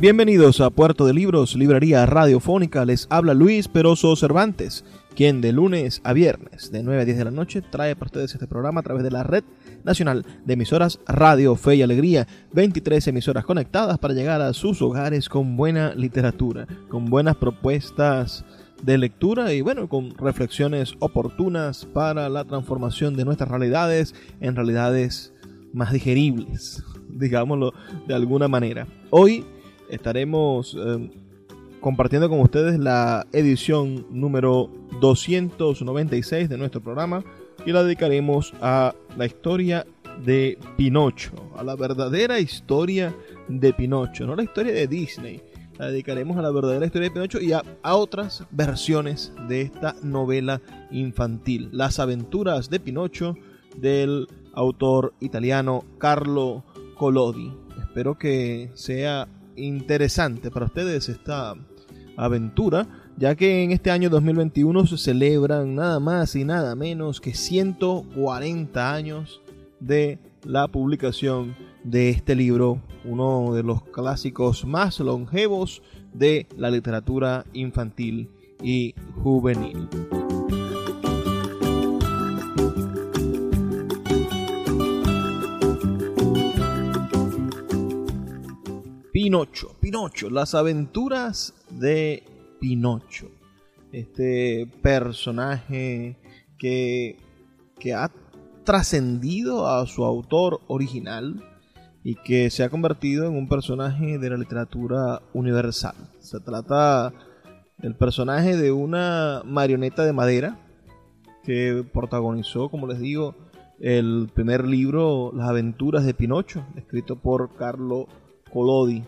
Bienvenidos a Puerto de Libros, Librería Radiofónica. Les habla Luis Peroso Cervantes, quien de lunes a viernes, de 9 a 10 de la noche, trae para ustedes este programa a través de la red nacional de emisoras Radio Fe y Alegría. 23 emisoras conectadas para llegar a sus hogares con buena literatura, con buenas propuestas de lectura y bueno, con reflexiones oportunas para la transformación de nuestras realidades en realidades más digeribles, digámoslo de alguna manera. Hoy estaremos eh, compartiendo con ustedes la edición número 296 de nuestro programa y la dedicaremos a la historia de Pinocho, a la verdadera historia de Pinocho, no la historia de Disney. La dedicaremos a la verdadera historia de Pinocho y a, a otras versiones de esta novela infantil, Las aventuras de Pinocho del autor italiano Carlo Collodi. Espero que sea interesante para ustedes esta aventura, ya que en este año 2021 se celebran nada más y nada menos que 140 años de la publicación de este libro, uno de los clásicos más longevos de la literatura infantil y juvenil. Pinocho, Pinocho, las aventuras de Pinocho. Este personaje que, que ha trascendido a su autor original y que se ha convertido en un personaje de la literatura universal. Se trata del personaje de una marioneta de madera que protagonizó, como les digo, el primer libro, Las aventuras de Pinocho, escrito por Carlo Collodi,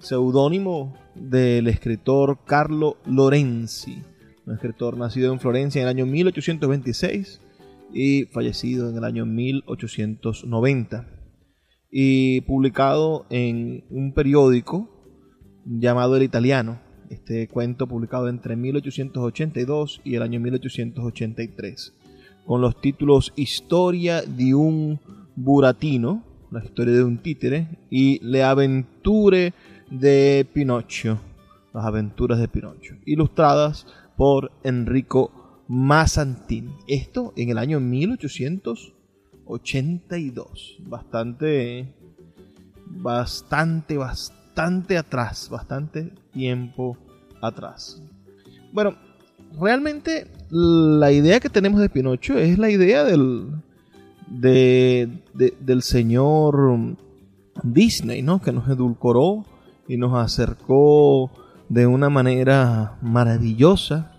seudónimo del escritor Carlo Lorenzi, un escritor nacido en Florencia en el año 1826 y fallecido en el año 1890, y publicado en un periódico llamado El Italiano, este cuento publicado entre 1882 y el año 1883, con los títulos Historia de un Buratino, la historia de un títere, y Le Aventure de Pinocho, las aventuras de Pinocho, ilustradas por Enrico Massantin. Esto en el año 1882, bastante, bastante, bastante atrás, bastante tiempo atrás. Bueno, realmente la idea que tenemos de Pinocho es la idea del, del señor Disney, ¿no? Que nos edulcoró y nos acercó de una manera maravillosa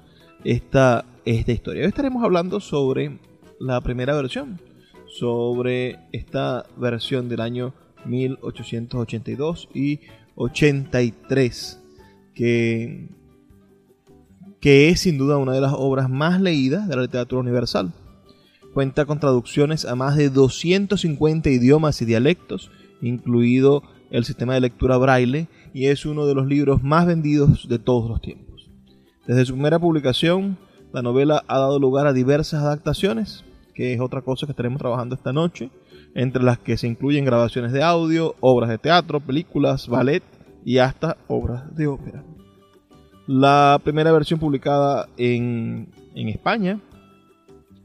esta, esta historia. Hoy estaremos hablando sobre la primera versión, sobre esta versión del año 1882 y 83, que, que es sin duda una de las obras más leídas de la literatura universal. Cuenta con traducciones a más de 250 idiomas y dialectos, incluido el sistema de lectura braille, y es uno de los libros más vendidos de todos los tiempos. Desde su primera publicación, la novela ha dado lugar a diversas adaptaciones, que es otra cosa que estaremos trabajando esta noche, entre las que se incluyen grabaciones de audio, obras de teatro, películas, ballet y hasta obras de ópera. La primera versión publicada en, en España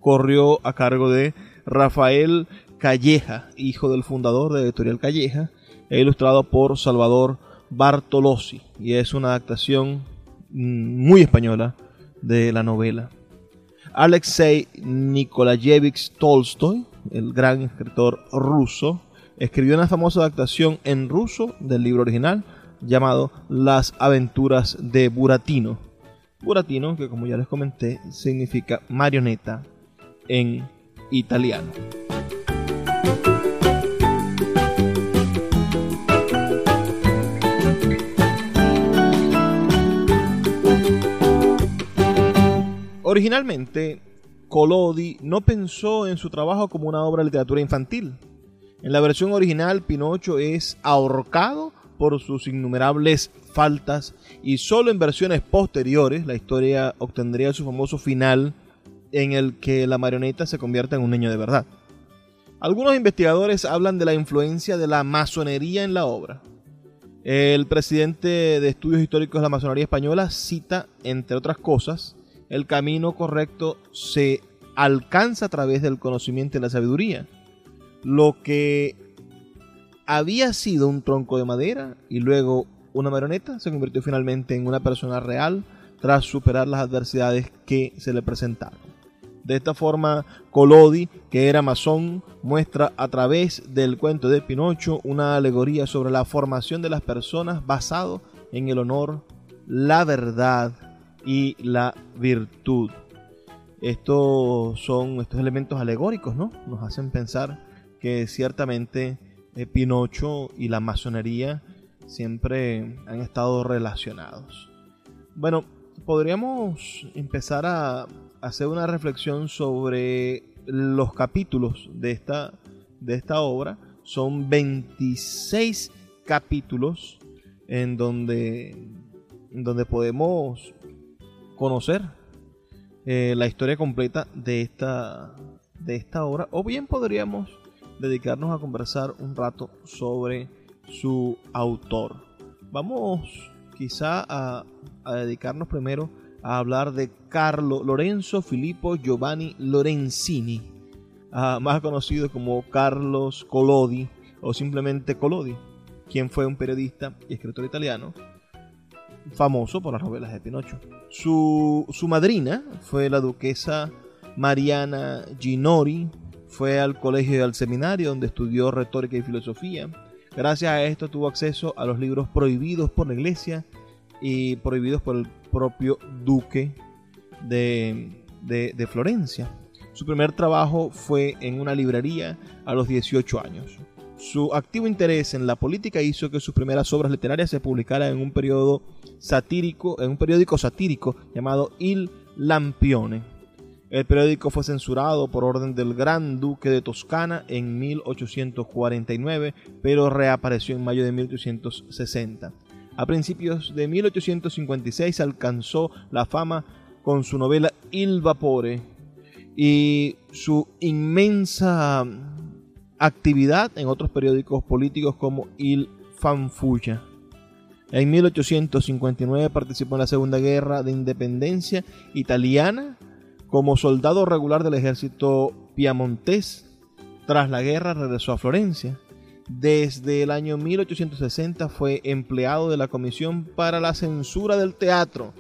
corrió a cargo de Rafael Calleja, hijo del fundador de Editorial Calleja, e ilustrado por Salvador Bartolozzi, y es una adaptación mm, muy española de la novela. Alexei Nikolayevich Tolstoy, el gran escritor ruso, escribió una famosa adaptación en ruso del libro original llamado Las aventuras de Buratino. Buratino, que como ya les comenté, significa marioneta en italiano. Originalmente, Collodi no pensó en su trabajo como una obra de literatura infantil. En la versión original, Pinocho es ahorcado por sus innumerables faltas y solo en versiones posteriores la historia obtendría su famoso final en el que la marioneta se convierte en un niño de verdad. Algunos investigadores hablan de la influencia de la masonería en la obra. El presidente de Estudios Históricos de la Masonería Española cita, entre otras cosas, el camino correcto se alcanza a través del conocimiento y la sabiduría. Lo que había sido un tronco de madera y luego una marioneta se convirtió finalmente en una persona real tras superar las adversidades que se le presentaron. De esta forma, Collodi, que era masón, muestra a través del cuento de Pinocho una alegoría sobre la formación de las personas basado en el honor, la verdad y la virtud. Estos son estos elementos alegóricos, ¿no? Nos hacen pensar que ciertamente eh, Pinocho y la masonería siempre han estado relacionados. Bueno, podríamos empezar a hacer una reflexión sobre los capítulos de esta, de esta obra. Son 26 capítulos en donde, en donde podemos conocer eh, la historia completa de esta, de esta obra, o bien podríamos dedicarnos a conversar un rato sobre su autor. Vamos quizá a, dedicarnos primero a hablar de Carlo Lorenzo Filippo Giovanni Lorenzini, ah, más conocido como Carlos Collodi o simplemente Collodi, quien fue un periodista y escritor italiano famoso por las novelas de Pinocho. Su, madrina fue la duquesa Mariana Ginori, fue al colegio y al seminario donde estudió retórica y filosofía. Gracias a esto tuvo acceso a los libros prohibidos por la iglesia y prohibidos por el propio duque de, de Florencia. Su primer trabajo fue en una librería a los 18 años. Su activo interés en la política hizo que sus primeras obras literarias se publicaran en un satírico, en un periódico satírico llamado Il Lampione. El periódico fue censurado por orden del Gran Duque de Toscana en 1849, pero reapareció en mayo de 1860. A principios de 1856 alcanzó la fama con su novela Il Vapore y su inmensa actividad en otros periódicos políticos como Il Fanfulla. En 1859 participó en la Segunda Guerra de Independencia Italiana como soldado regular del ejército piamontés. Tras la guerra regresó a Florencia. Desde el año 1860 fue empleado de la Comisión para la Censura del Teatro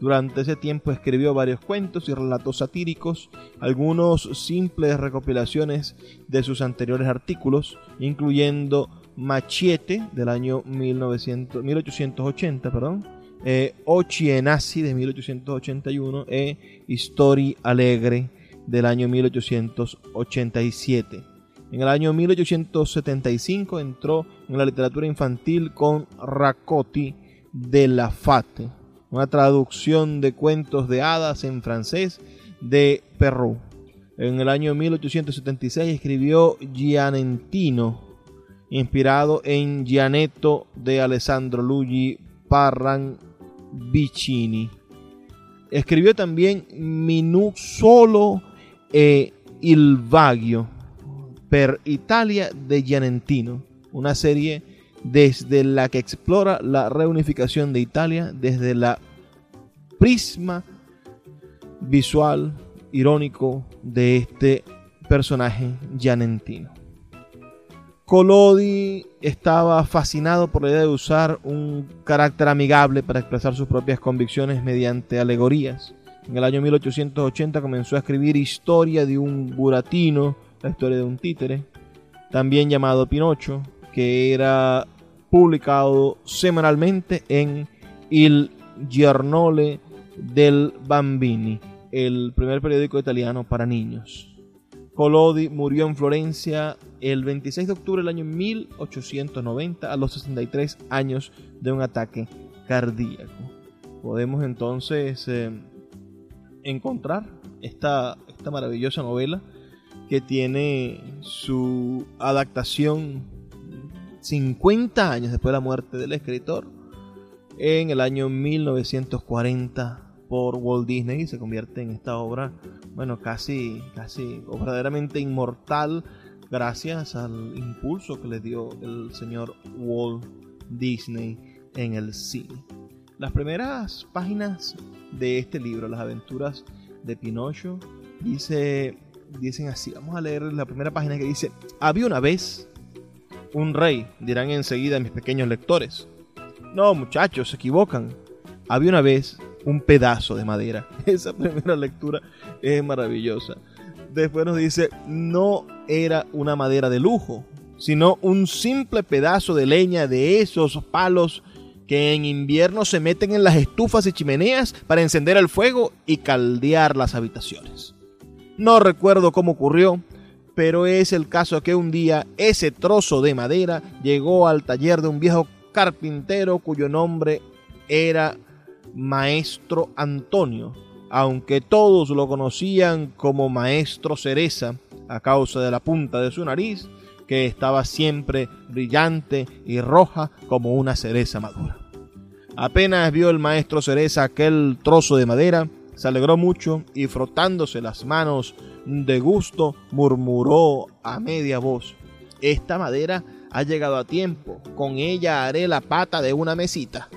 durante ese tiempo escribió varios cuentos y relatos satíricos, algunos simples recopilaciones de sus anteriores artículos, incluyendo Machiete del año 1900, 1880, perdón, eh, Ochienasi de 1881 e Histori Alegre del año 1887. En el año 1875 entró en la literatura infantil con Racotti de la Fate una traducción de cuentos de hadas en francés de Perrault. En el año 1876 escribió Gianentino, inspirado en Gianetto de Alessandro Luigi Parran Vicini. Escribió también Minuzzolo e Il Vagio per Italia de Gianentino, una serie desde la que explora la reunificación de Italia desde la prisma visual, irónico de este personaje llanentino. Colodi estaba fascinado por la idea de usar un carácter amigable para expresar sus propias convicciones mediante alegorías. En el año 1880 comenzó a escribir Historia de un buratino, la historia de un títere, también llamado Pinocho, que era publicado semanalmente en Il Giornale del Bambini, el primer periódico italiano para niños. Collodi murió en Florencia el 26 de octubre del año 1890 a los 63 años de un ataque cardíaco. Podemos entonces eh, encontrar esta, esta maravillosa novela que tiene su adaptación 50 años después de la muerte del escritor en el año 1940 por Walt Disney y se convierte en esta obra, bueno, casi, casi verdaderamente inmortal gracias al impulso que le dio el señor Walt Disney en el cine. Las primeras páginas de este libro, Las aventuras de Pinocho, dice, dicen así, vamos a leer la primera página que dice, había una vez un rey, dirán enseguida mis pequeños lectores. No, muchachos, se equivocan. Había una vez un pedazo de madera. Esa primera lectura es maravillosa. Después nos dice, no era una madera de lujo, sino un simple pedazo de leña de esos palos que en invierno se meten en las estufas y chimeneas para encender el fuego y caldear las habitaciones. No recuerdo cómo ocurrió, pero es el caso que un día ese trozo de madera llegó al taller de un viejo carpintero cuyo nombre era Maestro Antonio, aunque todos lo conocían como Maestro Cereza a causa de la punta de su nariz, que estaba siempre brillante y roja como una cereza madura. Apenas vio el maestro Cereza aquel trozo de madera, se alegró mucho y frotándose las manos de gusto murmuró a media voz, esta madera ha llegado a tiempo, con ella haré la pata de una mesita.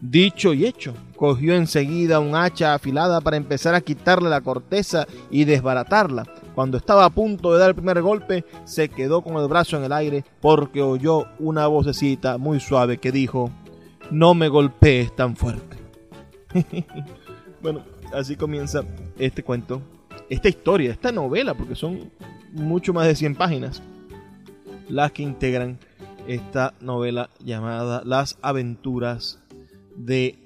Dicho y hecho, cogió enseguida un hacha afilada para empezar a quitarle la corteza y desbaratarla. Cuando estaba a punto de dar el primer golpe, se quedó con el brazo en el aire porque oyó una vocecita muy suave que dijo, no me golpees tan fuerte. bueno, así comienza este cuento, esta historia, esta novela, porque son mucho más de 100 páginas las que integran esta novela llamada Las aventuras de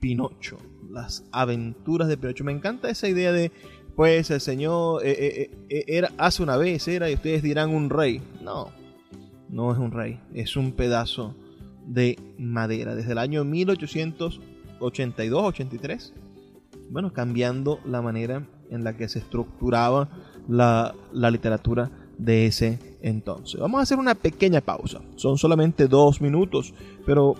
Pinocho. Las aventuras de Pinocho. Me encanta esa idea de, pues el señor eh, eh, eh, era, hace una vez era y ustedes dirán un rey. No, no es un rey, es un pedazo de madera. Desde el año 1882-83, bueno, cambiando la manera en la que se estructuraba la, la literatura de ese entonces. Vamos a hacer una pequeña pausa. Son solamente dos minutos, pero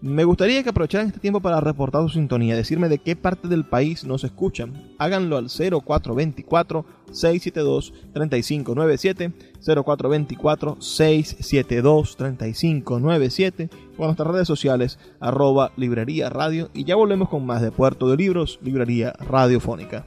me gustaría que aprovecharan este tiempo para reportar su sintonía, decirme de qué parte del país nos escuchan. Háganlo al 0424-672-3597, 0424-672-3597 o en nuestras redes sociales arroba librería radio y ya volvemos con más de Puerto de Libros, librería radiofónica.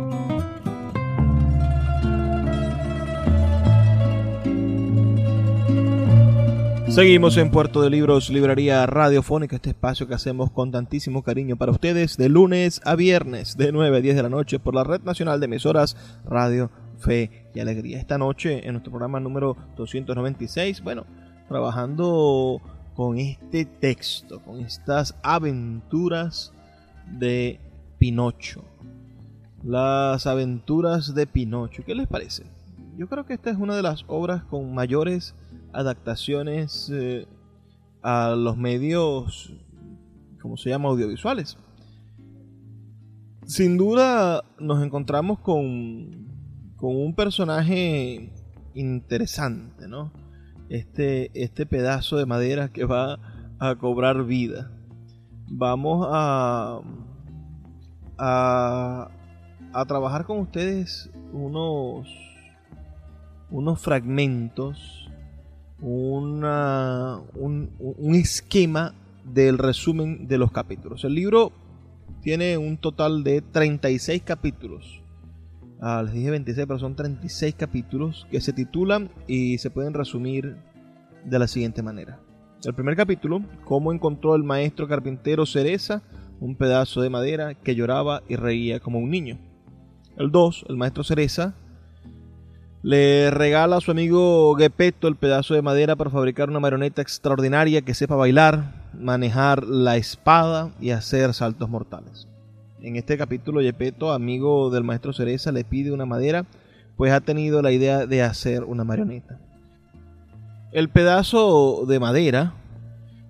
Seguimos en Puerto de Libros, Librería Radiofónica, este espacio que hacemos con tantísimo cariño para ustedes de lunes a viernes, de 9 a 10 de la noche, por la Red Nacional de Emisoras Radio Fe y Alegría. Esta noche, en nuestro programa número 296, bueno, trabajando con este texto, con estas aventuras de Pinocho. Las aventuras de Pinocho, ¿qué les parece? Yo creo que esta es una de las obras con mayores adaptaciones eh, a los medios, como se llama, audiovisuales. Sin duda nos encontramos con, con un personaje interesante, ¿no? Este, este pedazo de madera que va a cobrar vida. Vamos a, a, a trabajar con ustedes unos, unos fragmentos un, un, esquema del resumen de los capítulos. El libro tiene un total de 36 capítulos. Ah, les dije 26, pero son 36 capítulos que se titulan y se pueden resumir de la siguiente manera. El primer capítulo, cómo encontró el maestro carpintero Cereza un pedazo de madera que lloraba y reía como un niño. El 2, el maestro Cereza le regala a su amigo Gepetto el pedazo de madera para fabricar una marioneta extraordinaria que sepa bailar, manejar la espada y hacer saltos mortales. En este capítulo, Gepetto, amigo del maestro Cereza, le pide una madera, pues ha tenido la idea de hacer una marioneta. El pedazo de madera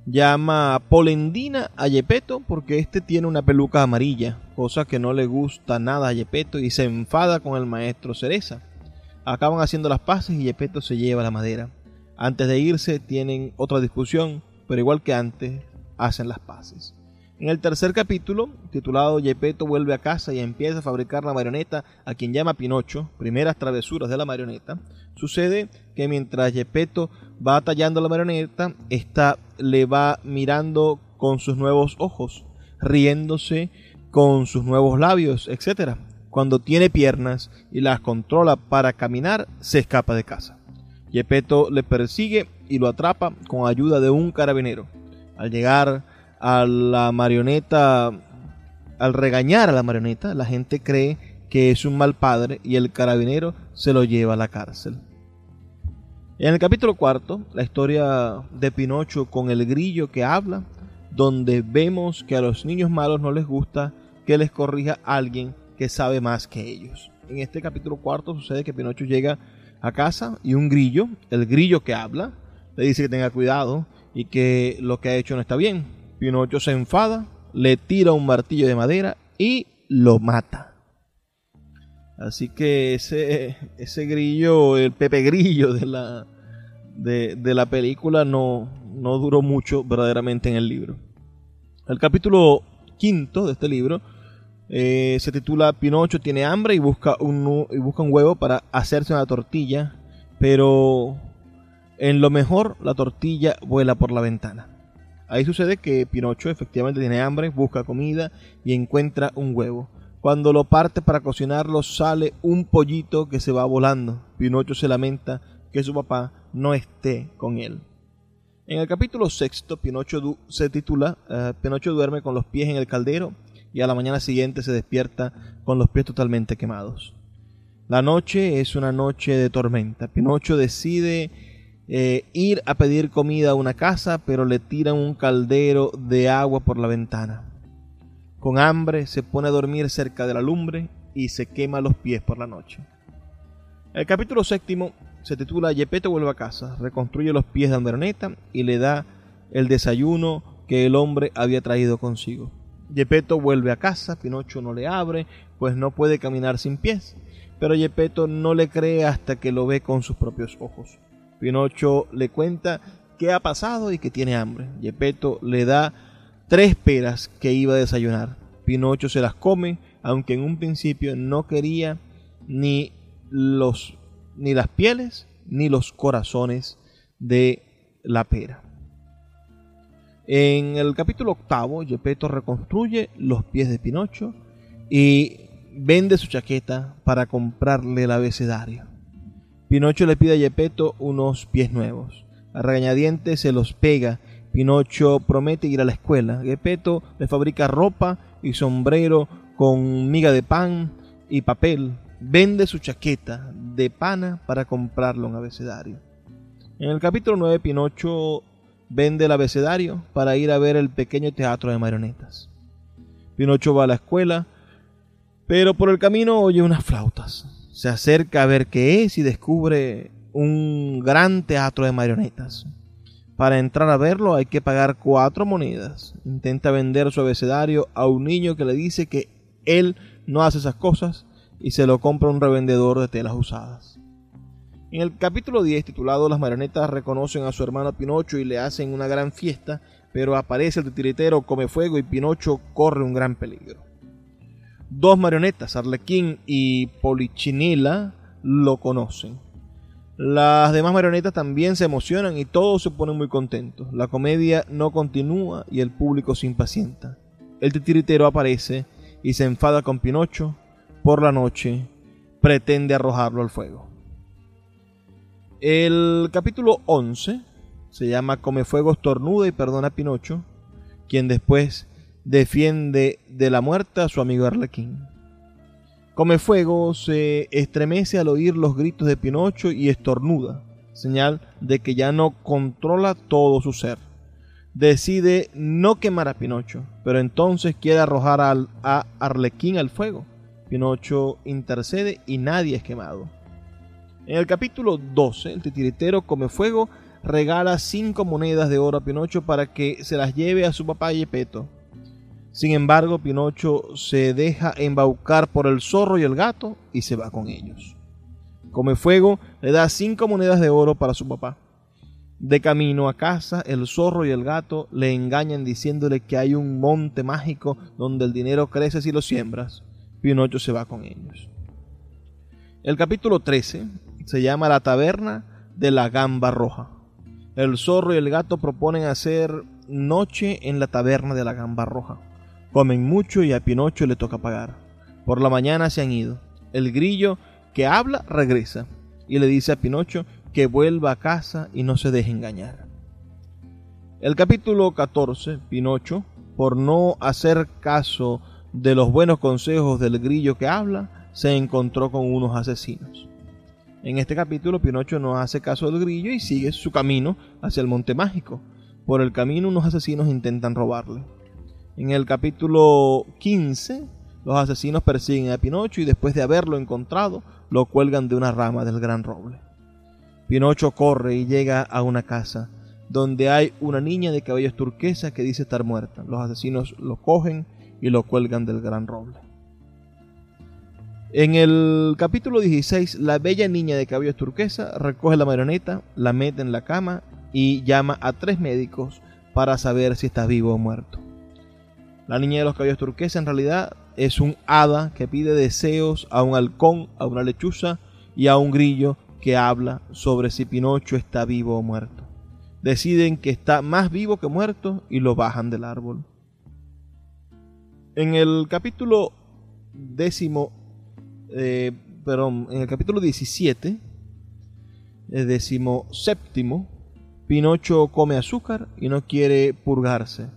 llama Polendina a Gepetto porque este tiene una peluca amarilla, cosa que no le gusta nada a Gepetto y se enfada con el maestro Cereza acaban haciendo las paces y Yepeto se lleva la madera. Antes de irse tienen otra discusión, pero igual que antes, hacen las paces. En el tercer capítulo, titulado Yepeto vuelve a casa y empieza a fabricar la marioneta a quien llama Pinocho, primeras travesuras de la marioneta, sucede que mientras Yepeto va tallando la marioneta, ésta le va mirando con sus nuevos ojos, riéndose con sus nuevos labios, etc cuando tiene piernas y las controla para caminar, se escapa de casa. Yepeto le persigue y lo atrapa con ayuda de un carabinero. Al llegar a la marioneta, al regañar a la marioneta, la gente cree que es un mal padre y el carabinero se lo lleva a la cárcel. En el capítulo cuarto, la historia de Pinocho con el grillo que habla, donde vemos que a los niños malos no les gusta que les corrija alguien que sabe más que ellos. En este capítulo cuarto sucede que Pinocho llega a casa y un grillo, el grillo que habla, le dice que tenga cuidado y que lo que ha hecho no está bien. Pinocho se enfada, le tira un martillo de madera y lo mata. Así que ese, ese grillo, el Pepe Grillo de la, de, de la película no, no duró mucho verdaderamente en el libro. El capítulo quinto de este libro eh, se titula Pinocho tiene hambre y busca, un, y busca un huevo para hacerse una tortilla, pero en lo mejor la tortilla vuela por la ventana. Ahí sucede que Pinocho efectivamente tiene hambre, busca comida y encuentra un huevo. Cuando lo parte para cocinarlo sale un pollito que se va volando. Pinocho se lamenta que su papá no esté con él. En el capítulo sexto, Pinocho se titula eh, Pinocho duerme con los pies en el caldero y a la mañana siguiente se despierta con los pies totalmente quemados. La noche es una noche de tormenta. Pinocho decide eh, ir a pedir comida a una casa, pero le tiran un caldero de agua por la ventana. Con hambre se pone a dormir cerca de la lumbre y se quema los pies por la noche. El capítulo séptimo se titula Yepeto vuelve a casa, reconstruye los pies de Androneta y le da el desayuno que el hombre había traído consigo. Yepeto vuelve a casa, Pinocho no le abre, pues no puede caminar sin pies. Pero Yepeto no le cree hasta que lo ve con sus propios ojos. Pinocho le cuenta qué ha pasado y que tiene hambre. Yepeto le da tres peras que iba a desayunar. Pinocho se las come, aunque en un principio no quería ni los ni las pieles ni los corazones de la pera. En el capítulo octavo, Gepetto reconstruye los pies de Pinocho y vende su chaqueta para comprarle el abecedario. Pinocho le pide a Gepetto unos pies nuevos. A regañadientes se los pega. Pinocho promete ir a la escuela. Gepetto le fabrica ropa y sombrero con miga de pan y papel. Vende su chaqueta de pana para comprarle un abecedario. En el capítulo 9, Pinocho vende el abecedario para ir a ver el pequeño teatro de marionetas. Pinocho va a la escuela, pero por el camino oye unas flautas. Se acerca a ver qué es y descubre un gran teatro de marionetas. Para entrar a verlo hay que pagar cuatro monedas. Intenta vender su abecedario a un niño que le dice que él no hace esas cosas y se lo compra un revendedor de telas usadas. En el capítulo 10 titulado Las marionetas reconocen a su hermano Pinocho y le hacen una gran fiesta, pero aparece el titiritero, come fuego y Pinocho corre un gran peligro. Dos marionetas, Arlequín y Polichinela, lo conocen. Las demás marionetas también se emocionan y todos se ponen muy contentos. La comedia no continúa y el público se impacienta. El titiritero aparece y se enfada con Pinocho. Por la noche pretende arrojarlo al fuego. El capítulo 11 se llama Come Fuego, Tornuda y perdona a Pinocho, quien después defiende de la muerte a su amigo Arlequín. Come Fuego se estremece al oír los gritos de Pinocho y estornuda, señal de que ya no controla todo su ser. Decide no quemar a Pinocho, pero entonces quiere arrojar a Arlequín al fuego. Pinocho intercede y nadie es quemado. En el capítulo 12, el titiritero Come Fuego regala cinco monedas de oro a Pinocho para que se las lleve a su papá Yepeto. Sin embargo, Pinocho se deja embaucar por el zorro y el gato y se va con ellos. Come Fuego le da cinco monedas de oro para su papá. De camino a casa, el zorro y el gato le engañan diciéndole que hay un monte mágico donde el dinero crece si lo siembras. Pinocho se va con ellos. El capítulo 13 se llama La taberna de la gamba roja. El zorro y el gato proponen hacer noche en la taberna de la gamba roja. Comen mucho y a Pinocho le toca pagar. Por la mañana se han ido. El grillo que habla regresa y le dice a Pinocho que vuelva a casa y no se deje engañar. El capítulo 14, Pinocho, por no hacer caso de los buenos consejos del grillo que habla, se encontró con unos asesinos. En este capítulo Pinocho no hace caso del grillo y sigue su camino hacia el monte mágico. Por el camino unos asesinos intentan robarle. En el capítulo 15 los asesinos persiguen a Pinocho y después de haberlo encontrado lo cuelgan de una rama del gran roble. Pinocho corre y llega a una casa donde hay una niña de cabellos turquesa que dice estar muerta. Los asesinos lo cogen y lo cuelgan del gran roble. En el capítulo 16, la bella niña de cabellos turquesa recoge la marioneta, la mete en la cama y llama a tres médicos para saber si está vivo o muerto. La niña de los cabellos turquesa en realidad es un hada que pide deseos a un halcón, a una lechuza y a un grillo que habla sobre si Pinocho está vivo o muerto. Deciden que está más vivo que muerto y lo bajan del árbol. En el capítulo décimo eh, en el capítulo 17, el décimo séptimo, Pinocho come azúcar y no quiere purgarse.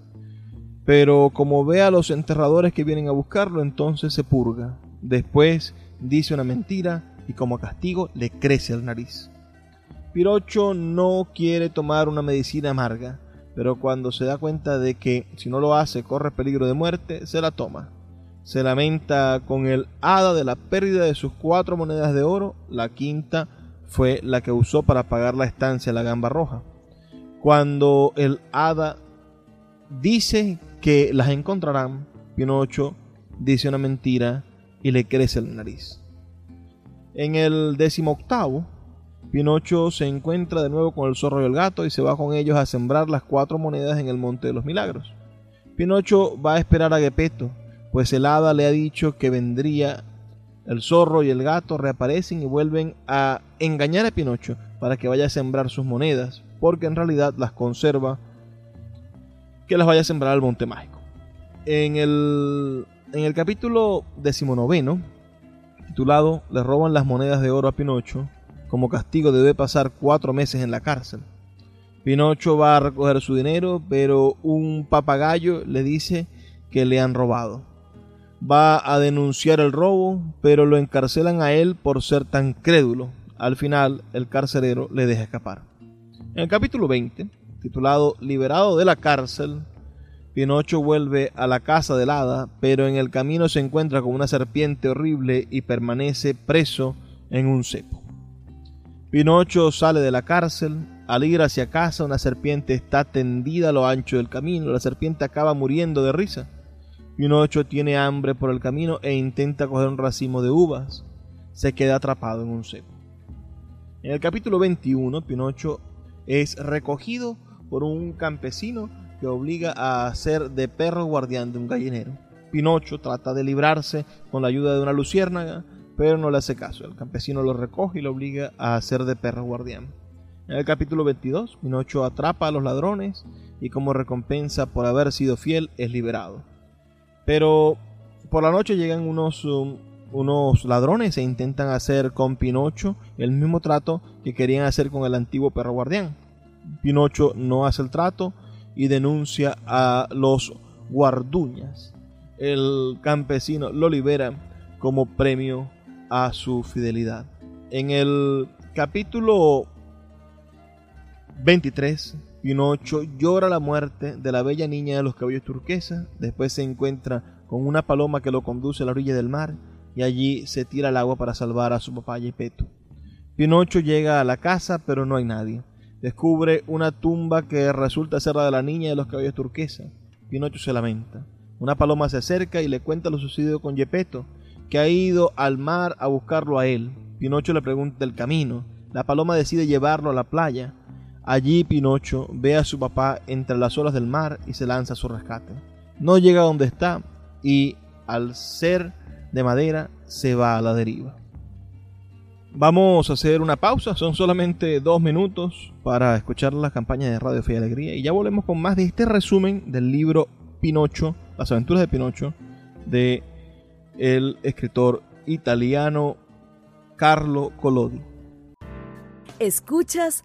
Pero como ve a los enterradores que vienen a buscarlo, entonces se purga. Después dice una mentira y como castigo le crece el nariz. Pinocho no quiere tomar una medicina amarga, pero cuando se da cuenta de que si no lo hace corre peligro de muerte, se la toma se lamenta con el hada de la pérdida de sus cuatro monedas de oro. La quinta fue la que usó para pagar la estancia en la gamba roja. Cuando el hada dice que las encontrarán, Pinocho dice una mentira y le crece la nariz. En el décimo octavo, Pinocho se encuentra de nuevo con el zorro y el gato y se va con ellos a sembrar las cuatro monedas en el Monte de los Milagros. Pinocho va a esperar a Gepetto, pues el hada le ha dicho que vendría el zorro y el gato reaparecen y vuelven a engañar a Pinocho para que vaya a sembrar sus monedas, porque en realidad las conserva que las vaya a sembrar al monte mágico. En el, en el capítulo decimonoveno, titulado Le roban las monedas de oro a Pinocho, como castigo debe pasar cuatro meses en la cárcel. Pinocho va a recoger su dinero, pero un papagayo le dice que le han robado. Va a denunciar el robo, pero lo encarcelan a él por ser tan crédulo. Al final, el carcelero le deja escapar. En el capítulo 20, titulado Liberado de la cárcel, Pinocho vuelve a la casa del hada, pero en el camino se encuentra con una serpiente horrible y permanece preso en un cepo. Pinocho sale de la cárcel, al ir hacia casa una serpiente está tendida a lo ancho del camino, la serpiente acaba muriendo de risa. Pinocho tiene hambre por el camino e intenta coger un racimo de uvas, se queda atrapado en un cepo. En el capítulo 21, Pinocho es recogido por un campesino que obliga a hacer de perro guardián de un gallinero. Pinocho trata de librarse con la ayuda de una luciérnaga, pero no le hace caso. El campesino lo recoge y lo obliga a hacer de perro guardián. En el capítulo 22, Pinocho atrapa a los ladrones y como recompensa por haber sido fiel es liberado. Pero por la noche llegan unos, um, unos ladrones e intentan hacer con Pinocho el mismo trato que querían hacer con el antiguo perro guardián. Pinocho no hace el trato y denuncia a los guarduñas. El campesino lo libera como premio a su fidelidad. En el capítulo 23, Pinocho llora la muerte de la bella niña de los cabellos turquesa, después se encuentra con una paloma que lo conduce a la orilla del mar y allí se tira al agua para salvar a su papá Gepetto. Pinocho llega a la casa pero no hay nadie. Descubre una tumba que resulta ser la de la niña de los cabellos turquesa. Pinocho se lamenta. Una paloma se acerca y le cuenta lo sucedido con Gepetto, que ha ido al mar a buscarlo a él. Pinocho le pregunta el camino. La paloma decide llevarlo a la playa. Allí Pinocho ve a su papá entre las olas del mar y se lanza a su rescate. No llega a donde está y, al ser de madera, se va a la deriva. Vamos a hacer una pausa, son solamente dos minutos para escuchar la campaña de Radio Fe y Alegría y ya volvemos con más de este resumen del libro Pinocho, las aventuras de Pinocho, de el escritor italiano Carlo Collodi. Escuchas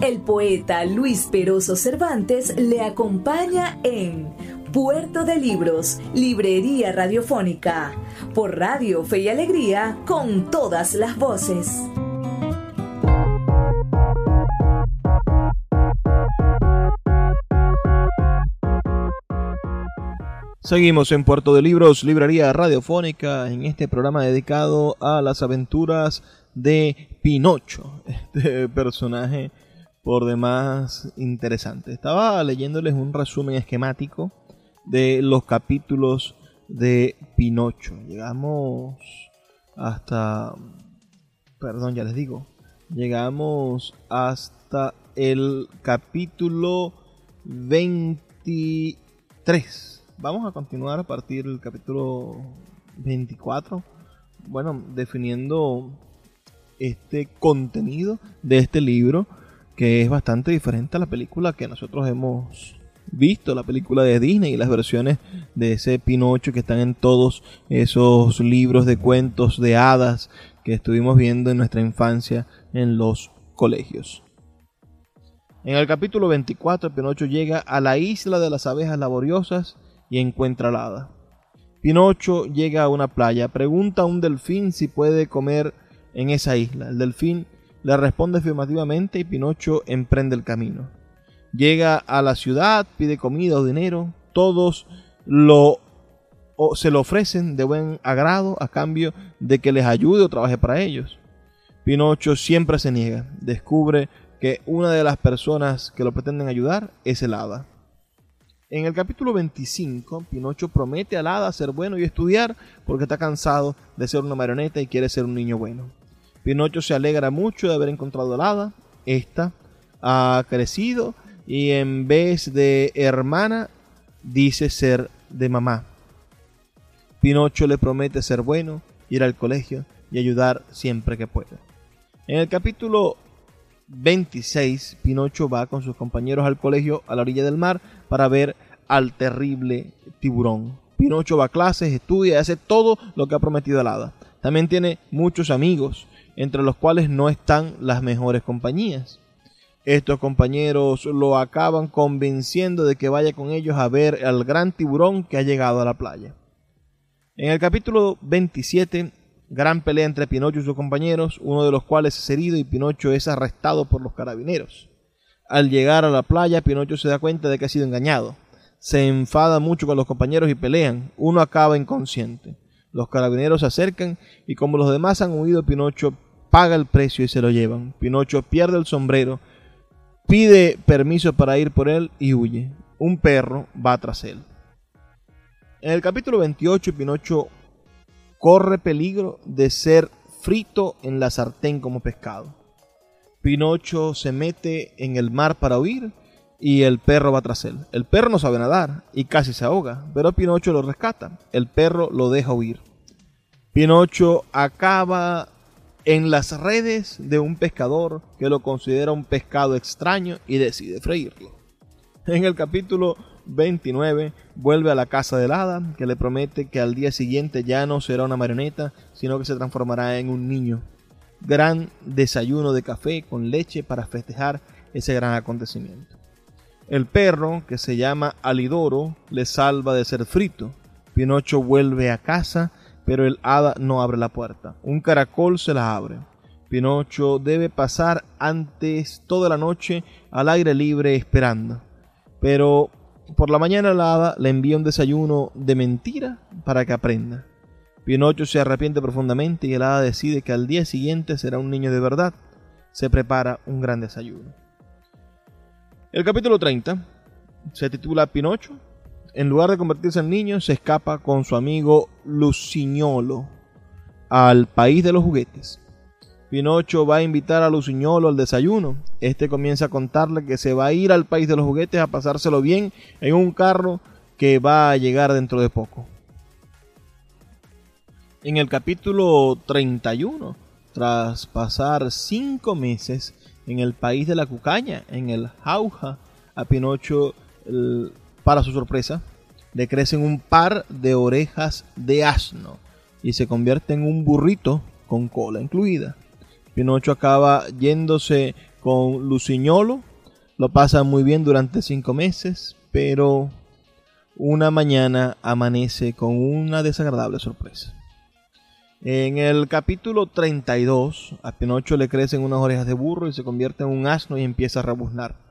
El poeta Luis Peroso Cervantes le acompaña en Puerto de Libros, Librería Radiofónica, por Radio Fe y Alegría, con todas las voces. Seguimos en Puerto de Libros, Librería Radiofónica, en este programa dedicado a las aventuras de Pinocho, este personaje por demás interesante. Estaba leyéndoles un resumen esquemático de los capítulos de Pinocho. Llegamos hasta, perdón, ya les digo, llegamos hasta el capítulo 23 vamos a continuar a partir del capítulo 24. Bueno, definiendo este contenido de este libro que es bastante diferente a la película que nosotros hemos visto, la película de Disney y las versiones de ese Pinocho que están en todos esos libros de cuentos de hadas que estuvimos viendo en nuestra infancia en los colegios. En el capítulo 24, Pinocho llega a la isla de las abejas laboriosas y encuentra al hada. Pinocho llega a una playa, pregunta a un delfín si puede comer en esa isla. El delfín le responde afirmativamente y Pinocho emprende el camino. Llega a la ciudad, pide comida o dinero, todos lo se lo ofrecen de buen agrado a cambio de que les ayude o trabaje para ellos. Pinocho siempre se niega, descubre que una de las personas que lo pretenden ayudar es el hada. En el capítulo 25, Pinocho promete al hada ser bueno y estudiar porque está cansado de ser una marioneta y quiere ser un niño bueno. Pinocho se alegra mucho de haber encontrado al hada. Esta ha crecido y en vez de hermana dice ser de mamá. Pinocho le promete ser bueno, ir al colegio y ayudar siempre que pueda. En el capítulo 26, Pinocho va con sus compañeros al colegio a la orilla del mar para ver al terrible tiburón. Pinocho va a clases, estudia hace todo lo que ha prometido al hada. También tiene muchos amigos, entre los cuales no están las mejores compañías. Estos compañeros lo acaban convenciendo de que vaya con ellos a ver al gran tiburón que ha llegado a la playa. En el capítulo 27 Gran pelea entre Pinocho y sus compañeros, uno de los cuales es herido y Pinocho es arrestado por los carabineros. Al llegar a la playa, Pinocho se da cuenta de que ha sido engañado. Se enfada mucho con los compañeros y pelean. Uno acaba inconsciente. Los carabineros se acercan y como los demás han huido, Pinocho paga el precio y se lo llevan. Pinocho pierde el sombrero, pide permiso para ir por él y huye. Un perro va tras él. En el capítulo 28, Pinocho corre peligro de ser frito en la sartén como pescado. Pinocho se mete en el mar para huir y el perro va tras él. El perro no sabe nadar y casi se ahoga, pero Pinocho lo rescata. El perro lo deja huir. Pinocho acaba en las redes de un pescador que lo considera un pescado extraño y decide freírlo. En el capítulo 29 vuelve a la casa del hada, que le promete que al día siguiente ya no será una marioneta, sino que se transformará en un niño. Gran desayuno de café con leche para festejar ese gran acontecimiento. El perro, que se llama Alidoro, le salva de ser frito. Pinocho vuelve a casa, pero el hada no abre la puerta. Un caracol se la abre. Pinocho debe pasar antes toda la noche al aire libre esperando. Pero por la mañana la hada le envía un desayuno de mentira para que aprenda. Pinocho se arrepiente profundamente y el hada decide que al día siguiente será un niño de verdad. Se prepara un gran desayuno. El capítulo 30 se titula Pinocho. En lugar de convertirse en niño, se escapa con su amigo Luciñolo al país de los juguetes. Pinocho va a invitar a Luciñolo al desayuno. Este comienza a contarle que se va a ir al país de los juguetes a pasárselo bien en un carro que va a llegar dentro de poco. En el capítulo 31, tras pasar cinco meses en el país de la cucaña, en el jauja, a Pinocho, para su sorpresa, le crecen un par de orejas de asno y se convierte en un burrito con cola incluida. Pinocho acaba yéndose con Luciñolo, lo pasa muy bien durante cinco meses, pero una mañana amanece con una desagradable sorpresa. En el capítulo 32, a Pinocho le crecen unas orejas de burro y se convierte en un asno y empieza a rebuznar.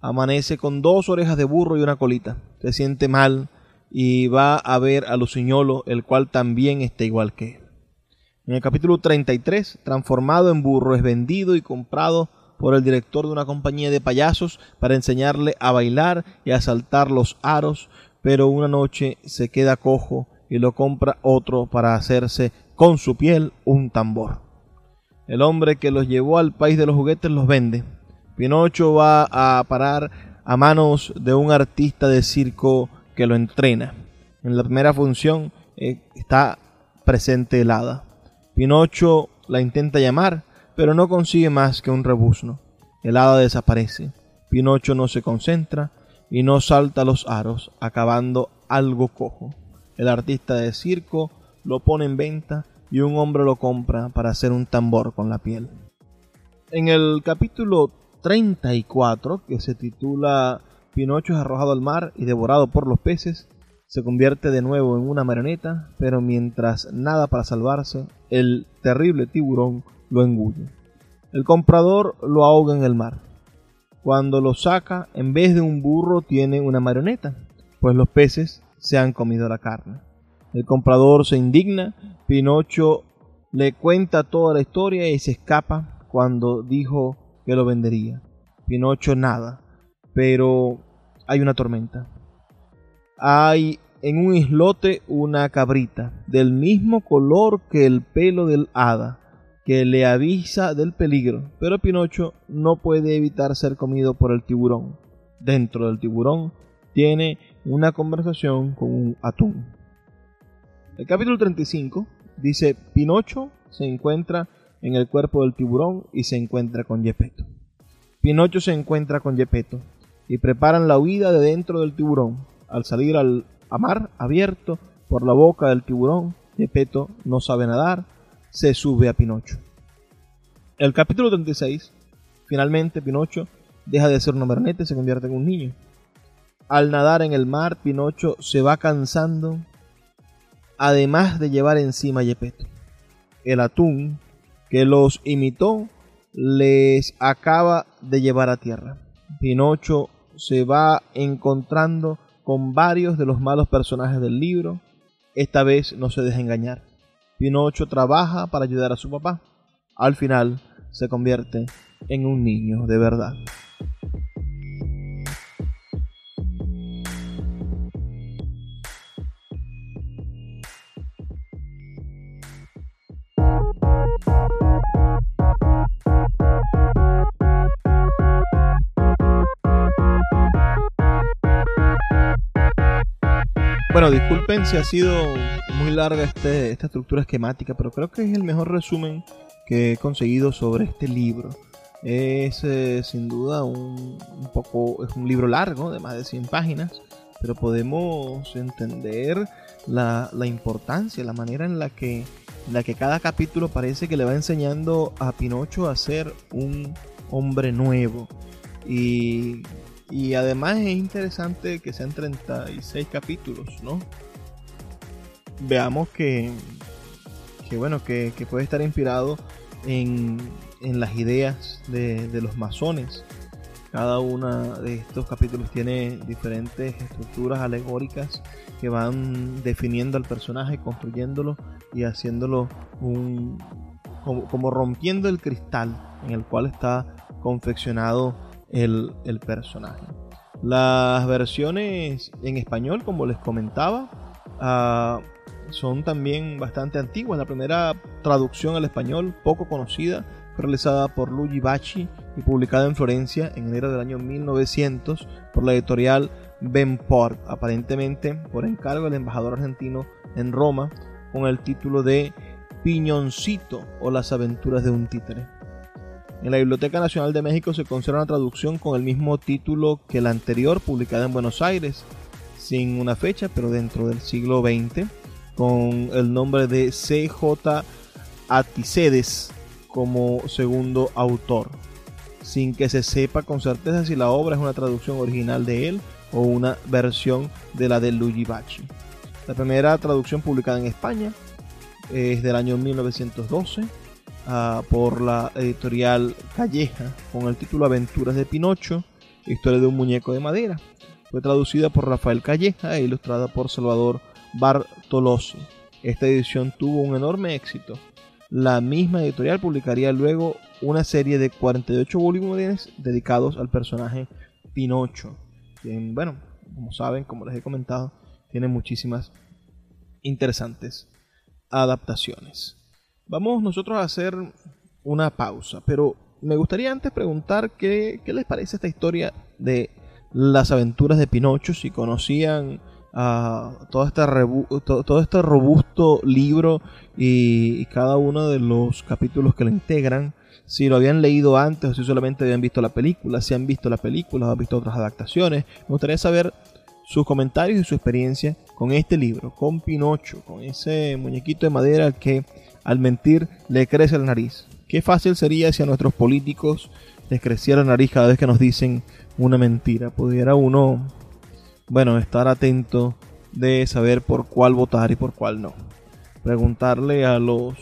Amanece con dos orejas de burro y una colita. Se siente mal y va a ver a Luciñolo, el cual también está igual que él. En el capítulo 33, transformado en burro, es vendido y comprado por el director de una compañía de payasos para enseñarle a bailar y a saltar los aros, pero una noche se queda cojo y lo compra otro para hacerse con su piel un tambor. El hombre que los llevó al país de los juguetes los vende. Pinocho va a parar a manos de un artista de circo que lo entrena. En la primera función eh, está presente el hada. Pinocho la intenta llamar, pero no consigue más que un rebuzno. El hada desaparece. Pinocho no se concentra y no salta los aros, acabando algo cojo. El artista de circo lo pone en venta y un hombre lo compra para hacer un tambor con la piel. En el capítulo 34, que se titula Pinocho es arrojado al mar y devorado por los peces, se convierte de nuevo en una marioneta, pero mientras nada para salvarse, el terrible tiburón lo engulle. El comprador lo ahoga en el mar. Cuando lo saca, en vez de un burro tiene una marioneta, pues los peces se han comido la carne. El comprador se indigna, Pinocho le cuenta toda la historia y se escapa cuando dijo que lo vendería. Pinocho nada, pero hay una tormenta. Hay en un islote una cabrita, del mismo color que el pelo del hada, que le avisa del peligro, pero Pinocho no puede evitar ser comido por el tiburón. Dentro del tiburón tiene una conversación con un atún. El capítulo 35 dice, Pinocho se encuentra en el cuerpo del tiburón y se encuentra con Gepetto. Pinocho se encuentra con Gepetto y preparan la huida de dentro del tiburón. Al salir al mar abierto por la boca del tiburón, Gepetto no sabe nadar, se sube a Pinocho. El capítulo 36, finalmente Pinocho deja de ser un marioneta y se convierte en un niño. Al nadar en el mar, Pinocho se va cansando, además de llevar encima a Gepetto. El atún que los imitó les acaba de llevar a tierra. Pinocho se va encontrando con varios de los malos personajes del libro. Esta vez no se deja engañar. Pinocho trabaja para ayudar a su papá. Al final se convierte en un niño de verdad. Bueno, disculpen si ha sido muy larga este, esta estructura esquemática, pero creo que es el mejor resumen que he conseguido sobre este libro. Es eh, sin duda un, poco, es un libro largo, de más de 100 páginas, pero podemos entender la, importancia, la manera en la, que, en la que cada capítulo parece que le va enseñando a Pinocho a ser un hombre nuevo. Y y además es interesante que sean 36 capítulos, ¿no? Veamos que, que bueno, que, puede estar inspirado en, las ideas de, los masones. Cada uno de estos capítulos tiene diferentes estructuras alegóricas que van definiendo al personaje, construyéndolo y haciéndolo un, como rompiendo el cristal en el cual está confeccionado el, personaje. Las versiones en español, como les comentaba, ah, son también bastante antiguas. La primera traducción al español, poco conocida, realizada por Luigi Bacci y publicada en Florencia en enero del año 1900 por la editorial Benport, aparentemente por encargo del embajador argentino en Roma, con el título de Piñoncito o las aventuras de un títere. En la Biblioteca Nacional de México se conserva una traducción con el mismo título que la anterior, publicada en Buenos Aires, sin una fecha, pero dentro del siglo XX, con el nombre de C.J. Aticedes como segundo autor, sin que se sepa con certeza si la obra es una traducción original de él o una versión de la de Luigi Bacci. La primera traducción publicada en España es del año 1912 Ah, por la editorial Calleja con el título Aventuras de Pinocho, historia de un muñeco de madera. Fue traducida por Rafael Calleja e ilustrada por Salvador Bartolozzi. Esta edición tuvo un enorme éxito. La misma editorial publicaría luego una serie de 48 volúmenes dedicados al personaje Pinocho, quien, bueno, como saben, como les he comentado, tiene muchísimas interesantes adaptaciones. Vamos nosotros a hacer una pausa, pero me gustaría antes preguntar qué, les parece esta historia de las aventuras de Pinocho, si conocían todo, este todo, este robusto libro y, cada uno de los capítulos que lo integran, si lo habían leído antes o si solamente habían visto la película, si han visto la película o han visto otras adaptaciones. Me gustaría saber sus comentarios y su experiencia con este libro, con Pinocho, con ese muñequito de madera que al mentir le crece la nariz. Qué fácil sería si a nuestros políticos les creciera la nariz cada vez que nos dicen una mentira. Pudiera uno, bueno, estar atento de saber por cuál votar y por cuál no. Preguntarle a los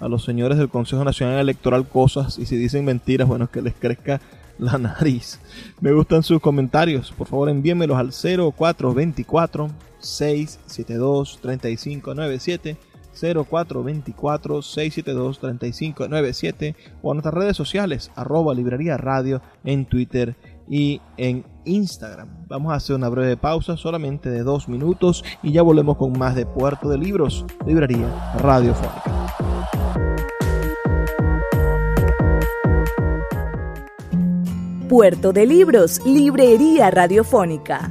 a los señores del Consejo Nacional Electoral cosas y si dicen mentiras, bueno, que les crezca la nariz. Me gustan sus comentarios. Por favor, envíenmelos al 0424 672 3597 0424 672 3597 o a nuestras redes sociales arroba librería radio en Twitter y en Instagram. Vamos a hacer una breve pausa solamente de dos minutos y ya volvemos con más de Puerto de Libros, librería radiofónica. Puerto de Libros, Librería Radiofónica,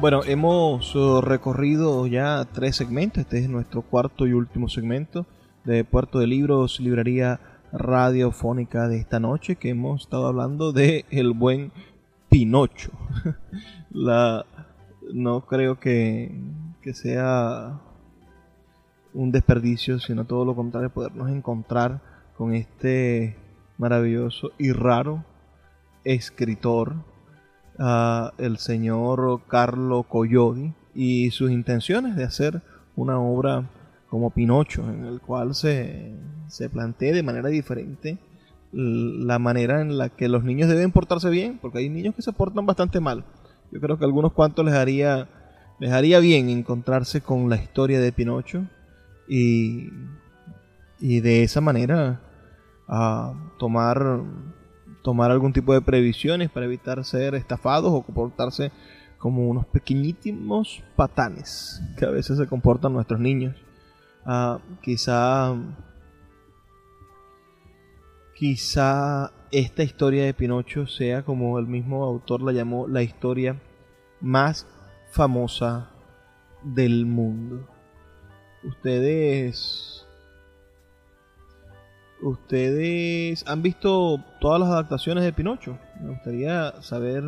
Bueno, hemos uh, recorrido ya tres segmentos. Este es nuestro cuarto y último segmento de Puerto de Libros, librería radiofónica de esta noche, que hemos estado hablando de el buen Pinocho. La, no creo que, que sea un desperdicio, sino todo lo contrario, podernos encontrar con este maravilloso y raro escritor el señor Carlo Coyodi y sus intenciones de hacer una obra como Pinocho, en el cual se, se plantee de manera diferente la manera en la que los niños deben portarse bien, porque hay niños que se portan bastante mal. Yo creo que a algunos cuantos les haría, les haría bien encontrarse con la historia de Pinocho y, y de esa manera a tomar tomar algún tipo de previsiones para evitar ser estafados o comportarse como unos pequeñísimos patanes que a veces se comportan nuestros niños. Ah, quizá quizá esta historia de Pinocho sea como el mismo autor la llamó la historia más famosa del mundo. Ustedes ¿Ustedes han visto todas las adaptaciones de Pinocho? Me gustaría saber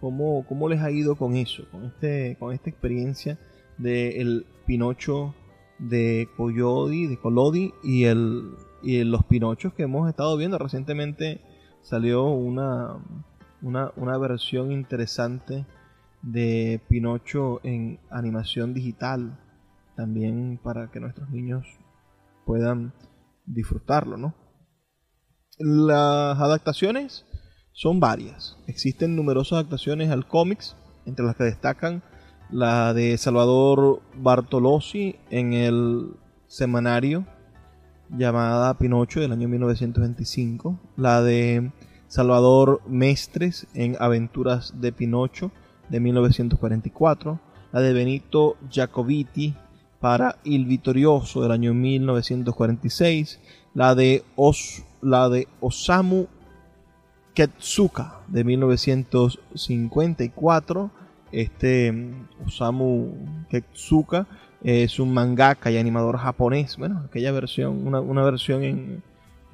cómo, cómo les ha ido con eso, con, este, con esta experiencia del el Pinocho de Coyodi, de Colodi y, el, y los Pinochos que hemos estado viendo. Recientemente salió una, una, una versión interesante de Pinocho en animación digital, también para que nuestros niños puedan disfrutarlo, ¿no? Las adaptaciones son varias. Existen numerosas adaptaciones al cómics, entre las que destacan la de Salvador Bartolozzi en el semanario llamada Pinocho del año 1925, la de Salvador Mestres en Aventuras de Pinocho de 1944, la de Benito Jacobiti para Il Vittorioso del año 1946, la de, Os, la de Osamu Ketsuka de 1954. Este mm, Osamu Ketsuka es un mangaka y animador japonés. Bueno, aquella versión, una, versión en,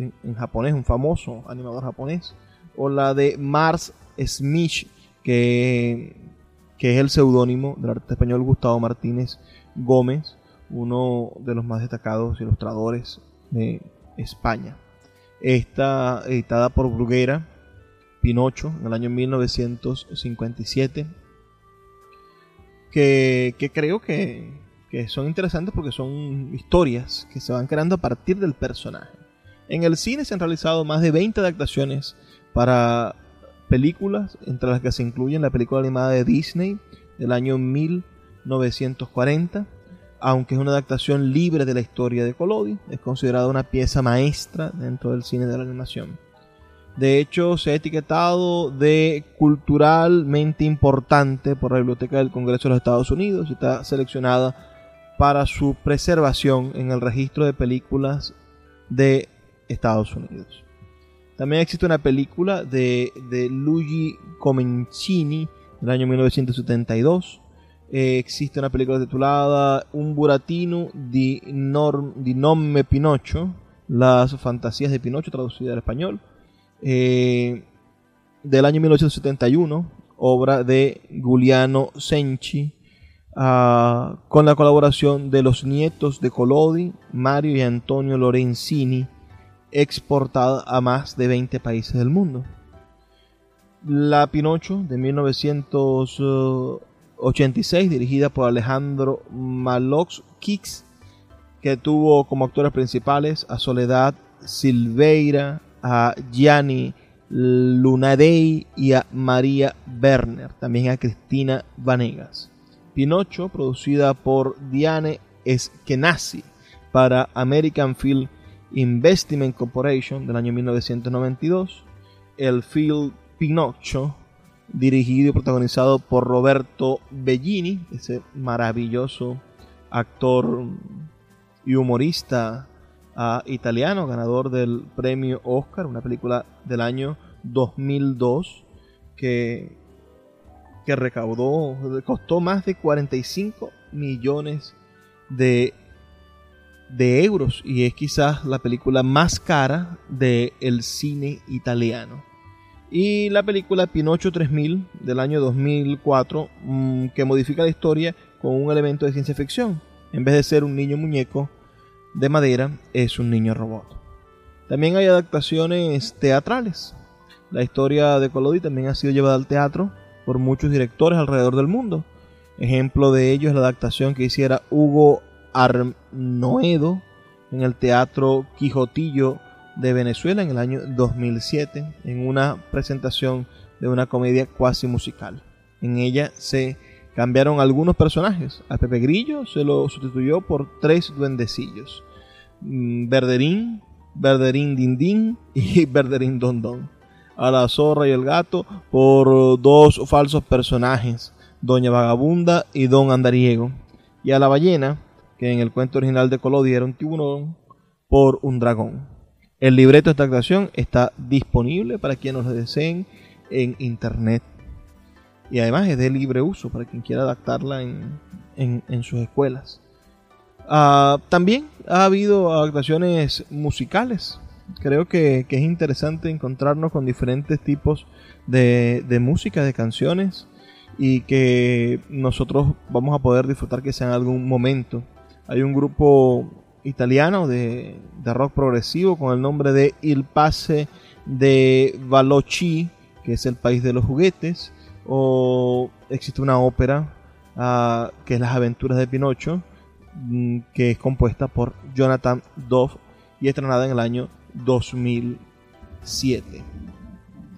en, japonés, un famoso animador japonés. O la de Mars Smith, que, que es el seudónimo del artista español Gustavo Martínez Gómez uno de los más destacados ilustradores de España. Está editada por Bruguera, Pinocho, en el año 1957, que, creo que, que son interesantes porque son historias que se van creando a partir del personaje. En el cine se han realizado más de 20 adaptaciones para películas, entre las que se incluyen la película animada de Disney del año 1940, aunque es una adaptación libre de la historia de Collodi, es considerada una pieza maestra dentro del cine de la animación. De hecho, se ha etiquetado de culturalmente importante por la Biblioteca del Congreso de los Estados Unidos y está seleccionada para su preservación en el registro de películas de Estados Unidos. También existe una película de, de Luigi Comencini del año 1972 eh, existe una película titulada Un Buratino di, Nome Pinocho Las fantasías de Pinocho, traducida al español. Eh, del año 1971, obra de Giuliano Senchi, ah, con la colaboración de los nietos de Collodi, Mario y Antonio Lorenzini, exportada a más de 20 países del mundo. La Pinocho de 1986, dirigida por Alejandro Malox Kix, que tuvo como actores principales a Soledad Silveira, a Gianni Lunadei y a María Werner, también a Cristina Vanegas. Pinocho, producida por Diane Eskenazi para American Film Investment Corporation del año 1992. El film Pinocho, dirigido y protagonizado por Roberto Bellini, ese maravilloso actor y humorista uh, italiano, ganador del premio Oscar, una película del año 2002 que, que recaudó, costó más de 45 millones de, de euros y es quizás la película más cara del el cine italiano. Y la película Pinocho 3000 del año 2004 mm, que modifica la historia con un elemento de ciencia ficción. En vez de ser un niño muñeco de madera, es un niño robot. También hay adaptaciones teatrales. La historia de Collodi también ha sido llevada al teatro por muchos directores alrededor del mundo. Ejemplo de ello es la adaptación que hiciera Hugo Arnoedo en el Teatro Quijotillo de Venezuela en el año 2007 en una presentación de una comedia cuasi musical. En ella se cambiaron algunos personajes. A Pepe Grillo se lo sustituyó por tres duendecillos. Mm, Verderín, Verderín Dindín y Verderín Dondón. A la zorra y el gato por dos falsos personajes, Doña Vagabunda y Don Andariego. Y a la ballena, que en el cuento original de Colodi era un tiburón, por un dragón. El libreto de esta actuación está disponible para quienes lo deseen en internet. Y además es de libre uso para quien quiera adaptarla en, sus escuelas. Ah, también ha habido adaptaciones musicales. Creo que, es interesante encontrarnos con diferentes tipos de, de música, de canciones, y que nosotros vamos a poder disfrutar que sea en algún momento. Hay un grupo italiano de, rock progresivo con el nombre de Il Passe de Valochi, que es el país de los juguetes, o existe una ópera ah, que es Las aventuras de Pinocho, mm, que es compuesta por Jonathan Dove y estrenada en el año 2007.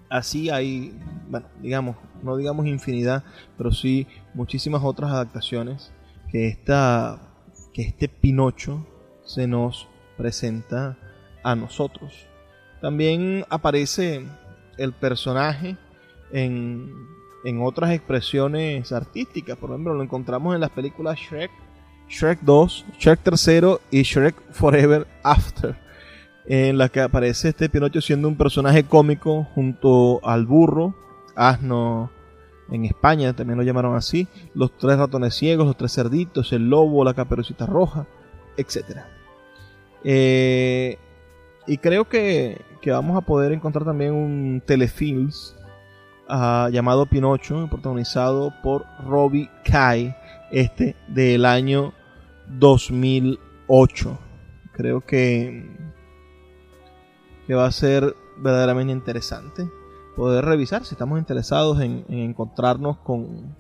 Así hay, bueno, digamos, no digamos infinidad, pero sí muchísimas otras adaptaciones que, esta, que este Pinocho se nos presenta a nosotros. También aparece el personaje en, en otras expresiones artísticas. Por ejemplo, lo encontramos en las películas Shrek, Shrek 2, Shrek 3 y Shrek Forever After, en la que aparece este Pinocho siendo un personaje cómico junto al burro, asno en España también lo llamaron así, los tres ratones ciegos, los tres cerditos, el lobo, la caperucita roja, etcétera. Eh, y creo que, vamos a poder encontrar también un telefilms ah, llamado Pinocho, protagonizado por Robbie Kai, este del año 2008. Creo que, que va a ser verdaderamente interesante poder revisar si estamos interesados en, encontrarnos con,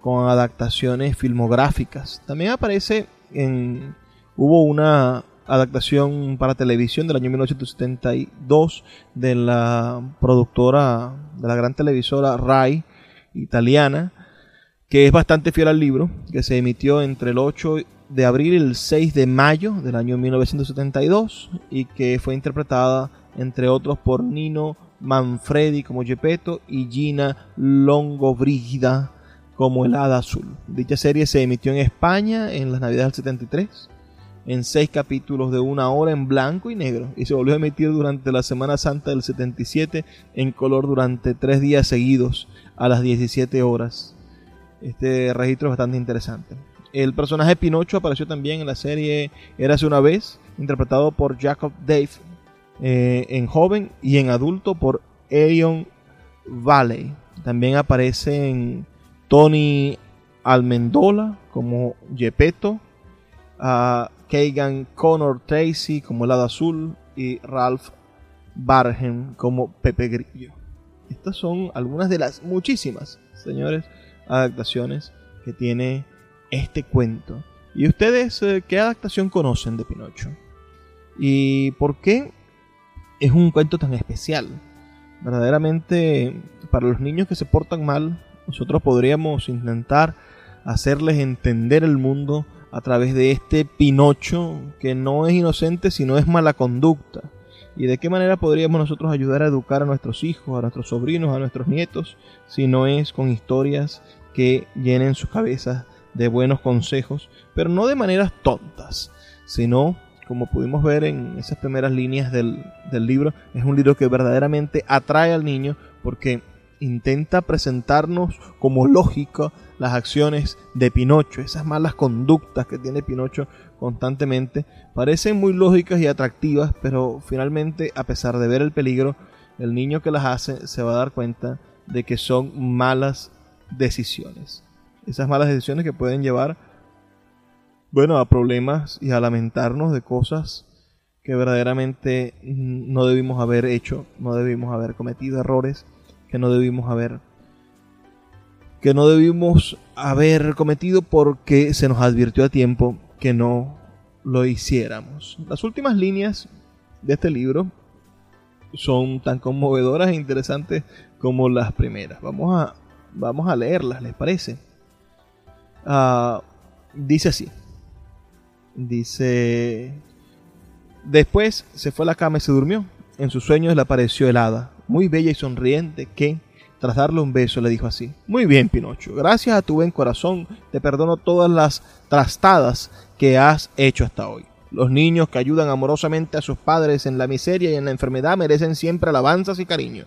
con adaptaciones filmográficas. También aparece en hubo una adaptación para televisión del año 1972 de la productora, de la gran televisora RAI italiana, que es bastante fiel al libro, que se emitió entre el 8 de abril y el 6 de mayo del año 1972 y que fue interpretada entre otros por Nino Manfredi como Gepetto y Gina Longobrigida como el Hada Azul. Dicha serie se emitió en España en las Navidades del 73 en seis capítulos de una hora en blanco y negro y se volvió a emitir durante la Semana Santa del 77 en color durante tres días seguidos a las 17 horas. Este registro es bastante interesante. El personaje Pinocho apareció también en la serie Érase una vez interpretado por Jacob Dave eh, en joven y en adulto por Arion Valley. También aparecen Tony Almendola como Gepetto, Kagan Connor Tracy como el azul y Ralph Bargen como Pepe Grillo. Estas son algunas de las muchísimas, señores, adaptaciones que tiene este cuento. ¿Y ustedes eh, qué adaptación conocen de Pinocho? ¿Y por qué es un cuento tan especial? Verdaderamente, para los niños que se portan mal, nosotros podríamos intentar hacerles entender el mundo a través de este Pinocho que no es inocente sino es mala conducta. ¿Y de qué manera podríamos nosotros ayudar a educar a nuestros hijos, a nuestros sobrinos, a nuestros nietos, si no es con historias que llenen sus cabezas de buenos consejos, pero no de maneras tontas, sino, como pudimos ver en esas primeras líneas del, del libro, es un libro que verdaderamente atrae al niño porque intenta presentarnos como lógico las acciones de Pinocho, esas malas conductas que tiene Pinocho constantemente, parecen muy lógicas y atractivas, pero finalmente, a pesar de ver el peligro, el niño que las hace se va a dar cuenta de que son malas decisiones. Esas malas decisiones que pueden llevar, bueno, a problemas y a lamentarnos de cosas que verdaderamente no debimos haber hecho, no debimos haber cometido errores que no debimos haber que no debimos haber cometido porque se nos advirtió a tiempo que no lo hiciéramos. Las últimas líneas de este libro son tan conmovedoras e interesantes como las primeras. Vamos a, vamos a leerlas, ¿les parece? Ah, dice así. Dice... Después se fue a la cama y se durmió. En sus sueños le apareció helada muy bella y sonriente, que, tras darle un beso, le dijo así, Muy bien, Pinocho, gracias a tu buen corazón, te perdono todas las trastadas que has hecho hasta hoy. Los niños que ayudan amorosamente a sus padres en la miseria y en la enfermedad merecen siempre alabanzas y cariño,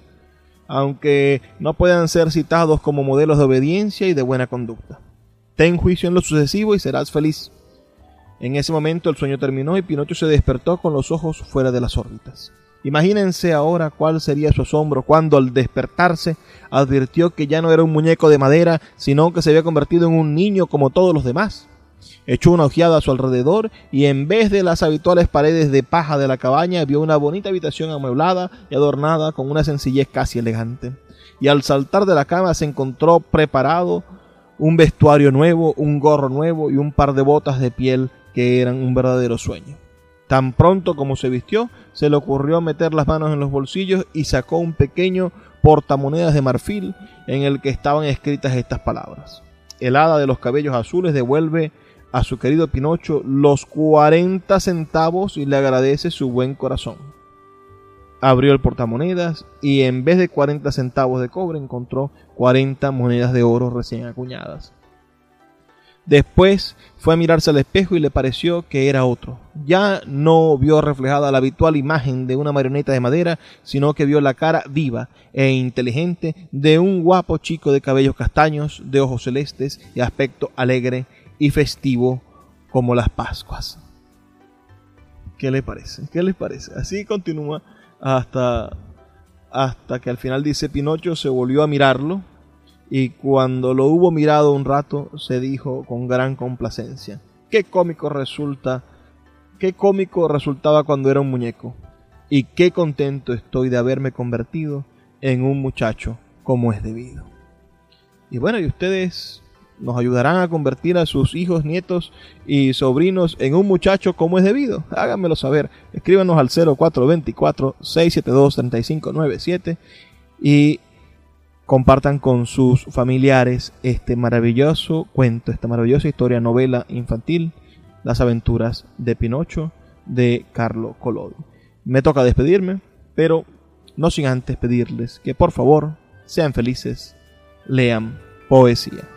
aunque no puedan ser citados como modelos de obediencia y de buena conducta. Ten juicio en lo sucesivo y serás feliz. En ese momento el sueño terminó y Pinocho se despertó con los ojos fuera de las órbitas. Imagínense ahora cuál sería su asombro cuando al despertarse advirtió que ya no era un muñeco de madera, sino que se había convertido en un niño como todos los demás. Echó una ojeada a su alrededor y en vez de las habituales paredes de paja de la cabaña vio una bonita habitación amueblada y adornada con una sencillez casi elegante. Y al saltar de la cama se encontró preparado un vestuario nuevo, un gorro nuevo y un par de botas de piel que eran un verdadero sueño. Tan pronto como se vistió, se le ocurrió meter las manos en los bolsillos y sacó un pequeño portamonedas de marfil en el que estaban escritas estas palabras. El hada de los cabellos azules devuelve a su querido Pinocho los 40 centavos y le agradece su buen corazón. Abrió el portamonedas y en vez de 40 centavos de cobre encontró 40 monedas de oro recién acuñadas. Después fue a mirarse al espejo y le pareció que era otro. Ya no vio reflejada la habitual imagen de una marioneta de madera, sino que vio la cara viva e inteligente de un guapo chico de cabellos castaños, de ojos celestes y aspecto alegre y festivo como las Pascuas. ¿Qué le parece? ¿Qué les parece? Así continúa hasta, hasta que al final dice Pinocho se volvió a mirarlo y cuando lo hubo mirado un rato se dijo con gran complacencia, qué cómico resulta, qué cómico resultaba cuando era un muñeco, y qué contento estoy de haberme convertido en un muchacho como es debido. Y bueno, y ustedes nos ayudarán a convertir a sus hijos, nietos y sobrinos en un muchacho como es debido. Háganmelo saber. Escríbanos al 0424 672 3597 y compartan con sus familiares este maravilloso cuento, esta maravillosa historia, novela infantil, Las aventuras de Pinocho, de Carlo Collodi. Me toca despedirme, pero no sin antes pedirles que por favor sean felices, lean poesía.